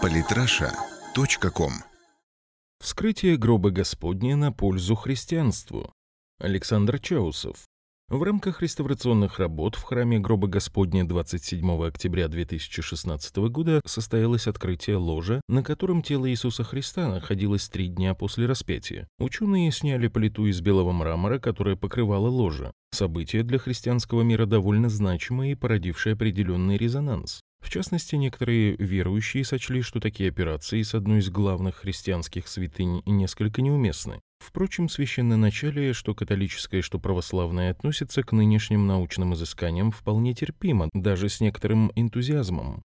Политраша.ком Вскрытие гроба Господня на пользу христианству. Александр Чаусов. В рамках реставрационных работ в храме гроба Господня 27 октября 2016 года состоялось открытие ложа, на котором тело Иисуса Христа находилось три дня после распятия. Ученые сняли плиту из белого мрамора, которая покрывала ложе. Событие для христианского мира довольно значимое и породившее определенный резонанс. В частности, некоторые верующие сочли, что такие операции с одной из главных христианских святынь несколько неуместны. Впрочем, священноначалие, что католическое, что православное, относится к нынешним научным изысканиям вполне терпимо, даже с некоторым энтузиазмом.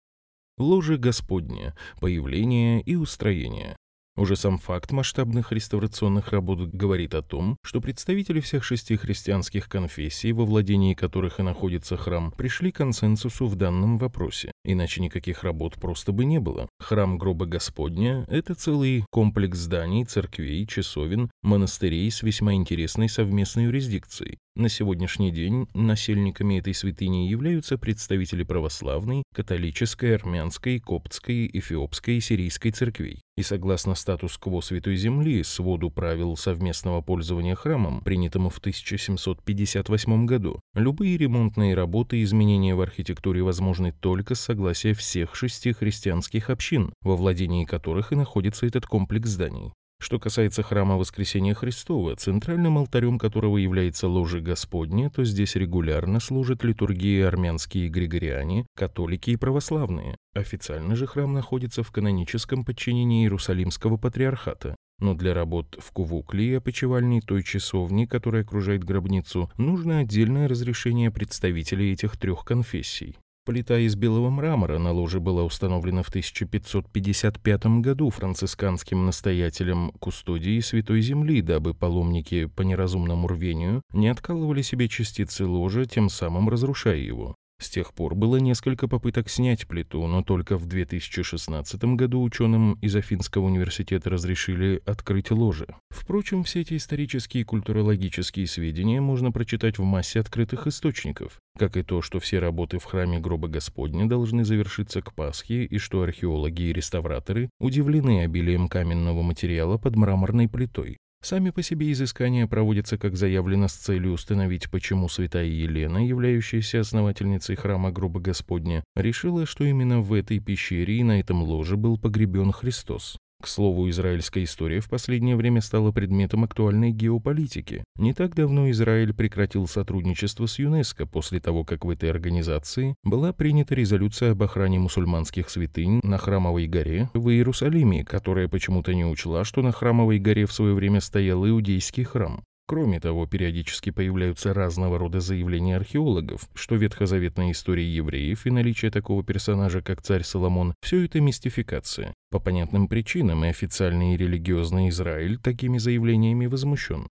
Ложе Господне, появление и устроение. Уже сам факт масштабных реставрационных работ говорит о том, что представители всех шести христианских конфессий, во владении которых и находится храм, пришли к консенсусу в данном вопросе. Иначе никаких работ просто бы не было. Храм гроба Господня – это целый комплекс зданий, церквей, часовен, монастырей с весьма интересной совместной юрисдикцией. На сегодняшний день насельниками этой святыни являются представители православной, католической, армянской, коптской, эфиопской и сирийской церквей. И согласно статус-кво Святой Земли, своду правил совместного пользования храмом, принятому в 1758 году, любые ремонтные работы и изменения в архитектуре возможны только с согласия всех шести христианских общин, во владении которых и находится этот комплекс зданий. Что касается храма Воскресения Христова, центральным алтарем которого является ложе Господне, то здесь регулярно служат литургии армянские григориане, католики и православные. Официально же храм находится в каноническом подчинении Иерусалимского патриархата. Но для работ в Кувукле и опочивальни той часовни, которая окружает гробницу, нужно отдельное разрешение представителей этих трех конфессий. Плита из белого мрамора на ложе была установлена в 1555 году францисканским настоятелем кустодии Святой Земли, дабы паломники по неразумному рвению не откалывали себе частицы ложа, тем самым разрушая его. С тех пор было несколько попыток снять плиту, но только в 2016 году ученым из Афинского университета разрешили открыть ложе. Впрочем, все эти исторические и культурологические сведения можно прочитать в массе открытых источников, как и то, что все работы в храме гроба Господня должны завершиться к Пасхе и что археологи и реставраторы удивлены обилием каменного материала под мраморной плитой. Сами по себе изыскания проводятся, как заявлено, с целью установить, почему святая Елена, являющаяся основательницей храма Гроба Господня, решила, что именно в этой пещере и на этом ложе был погребен Христос. К слову, израильская история в последнее время стала предметом актуальной геополитики. Не так давно Израиль прекратил сотрудничество с ЮНЕСКО после того, как в этой организации была принята резолюция об охране мусульманских святынь на Храмовой горе в Иерусалиме, которая почему-то не учла, что на Храмовой горе в свое время стоял иудейский храм. Кроме того, периодически появляются разного рода заявления археологов, что ветхозаветная история евреев и наличие такого персонажа, как царь Соломон, все это мистификация. По понятным причинам и официальный и религиозный Израиль такими заявлениями возмущен.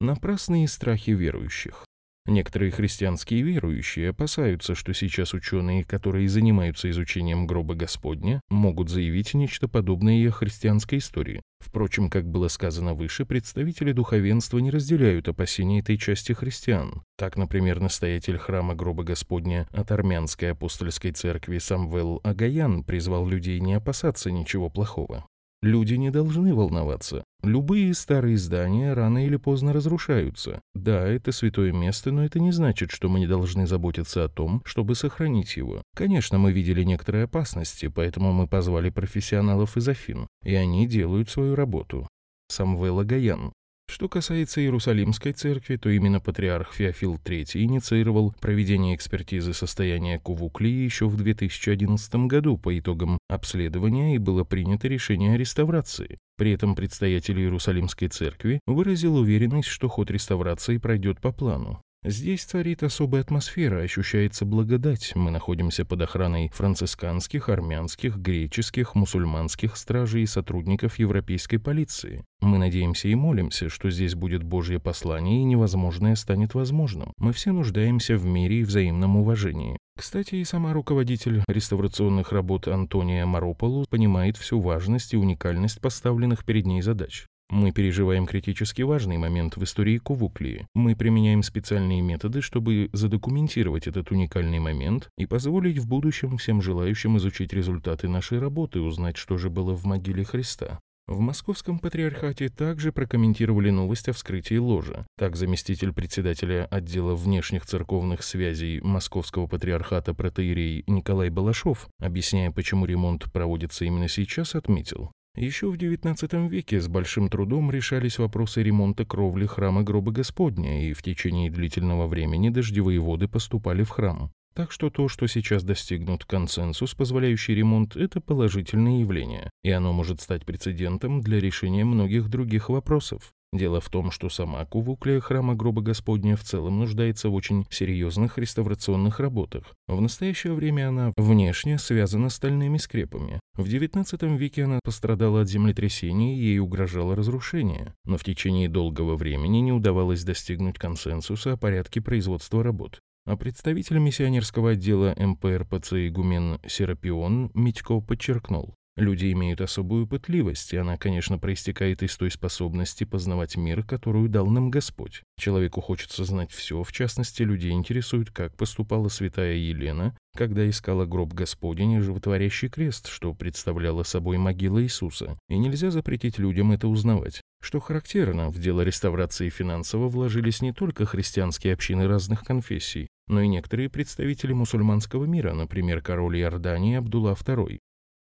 Напрасные страхи верующих. Некоторые христианские верующие опасаются, что сейчас ученые, которые занимаются изучением гроба Господня, могут заявить нечто подобное о христианской истории. Впрочем, как было сказано выше, представители духовенства не разделяют опасения этой части христиан. Так, например, настоятель храма гроба Господня от армянской апостольской церкви Самвел Агаян призвал людей не опасаться ничего плохого. Люди не должны волноваться. Любые старые здания рано или поздно разрушаются. Да, это святое место, но это не значит, что мы не должны заботиться о том, чтобы сохранить его. Конечно, мы видели некоторые опасности, поэтому мы позвали профессионалов из Афин, и они делают свою работу. Самвела Гаян, что касается Иерусалимской церкви, то именно патриарх Феофил III инициировал проведение экспертизы состояния Кувуклии еще в 2011 году по итогам обследования и было принято решение о реставрации. При этом предстоятель Иерусалимской церкви выразил уверенность, что ход реставрации пройдет по плану. Здесь царит особая атмосфера, ощущается благодать. Мы находимся под охраной францисканских, армянских, греческих, мусульманских стражей и сотрудников европейской полиции. Мы надеемся и молимся, что здесь будет Божье послание и невозможное станет возможным. Мы все нуждаемся в мире и взаимном уважении. Кстати, и сама руководитель реставрационных работ Антония Марополу понимает всю важность и уникальность поставленных перед ней задач. Мы переживаем критически важный момент в истории Кувуклии. Мы применяем специальные методы, чтобы задокументировать этот уникальный момент и позволить в будущем всем желающим изучить результаты нашей работы, узнать, что же было в могиле Христа. В Московском патриархате также прокомментировали новость о вскрытии ложа. Так заместитель председателя отдела внешних церковных связей Московского патриархата протеерей Николай Балашов, объясняя, почему ремонт проводится именно сейчас, отметил. Еще в XIX веке с большим трудом решались вопросы ремонта кровли храма гроба Господня, и в течение длительного времени дождевые воды поступали в храм. Так что то, что сейчас достигнут консенсус, позволяющий ремонт, это положительное явление, и оно может стать прецедентом для решения многих других вопросов. Дело в том, что сама кувуклия храма гроба Господня в целом нуждается в очень серьезных реставрационных работах. В настоящее время она внешне связана стальными скрепами. В XIX веке она пострадала от землетрясения и ей угрожало разрушение, но в течение долгого времени не удавалось достигнуть консенсуса о порядке производства работ. А представитель миссионерского отдела МПРПЦ игумен Серапион Митько подчеркнул, Люди имеют особую пытливость, и она, конечно, проистекает из той способности познавать мир, которую дал нам Господь. Человеку хочется знать все, в частности, людей интересует, как поступала святая Елена, когда искала гроб Господень и животворящий крест, что представляло собой могила Иисуса, и нельзя запретить людям это узнавать. Что характерно, в дело реставрации финансово вложились не только христианские общины разных конфессий, но и некоторые представители мусульманского мира, например, король Иордании Абдулла II.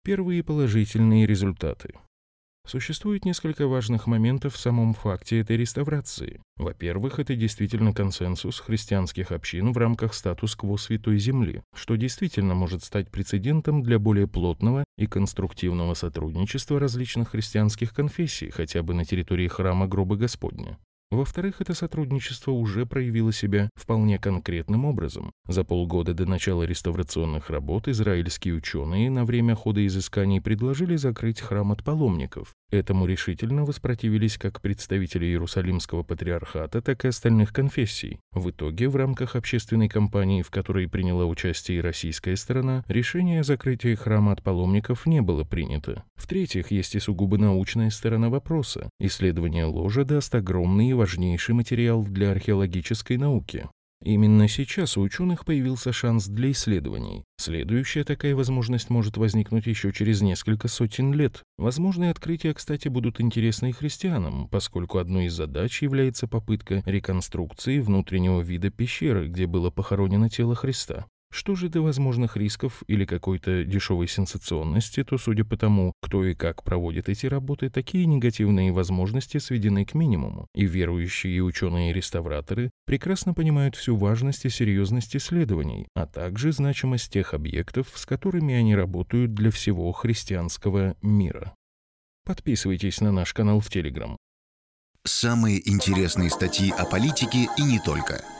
Первые положительные результаты. Существует несколько важных моментов в самом факте этой реставрации. Во-первых, это действительно консенсус христианских общин в рамках статус-кво Святой Земли, что действительно может стать прецедентом для более плотного и конструктивного сотрудничества различных христианских конфессий, хотя бы на территории храма Гроба Господня. Во-вторых, это сотрудничество уже проявило себя вполне конкретным образом. За полгода до начала реставрационных работ израильские ученые на время хода изысканий предложили закрыть храм от паломников. Этому решительно воспротивились как представители Иерусалимского патриархата, так и остальных конфессий. В итоге, в рамках общественной кампании, в которой приняла участие и российская сторона, решение о закрытии храма от паломников не было принято. В-третьих, есть и сугубо научная сторона вопроса. Исследование ложа даст огромный и важнейший материал для археологической науки. Именно сейчас у ученых появился шанс для исследований. Следующая такая возможность может возникнуть еще через несколько сотен лет. Возможные открытия, кстати, будут интересны и христианам, поскольку одной из задач является попытка реконструкции внутреннего вида пещеры, где было похоронено тело Христа. Что же до возможных рисков или какой-то дешевой сенсационности, то, судя по тому, кто и как проводит эти работы, такие негативные возможности сведены к минимуму, и верующие ученые-реставраторы прекрасно понимают всю важность и серьезность исследований, а также значимость тех объектов, с которыми они работают для всего христианского мира. Подписывайтесь на наш канал в Телеграм. Самые интересные статьи о политике и не только –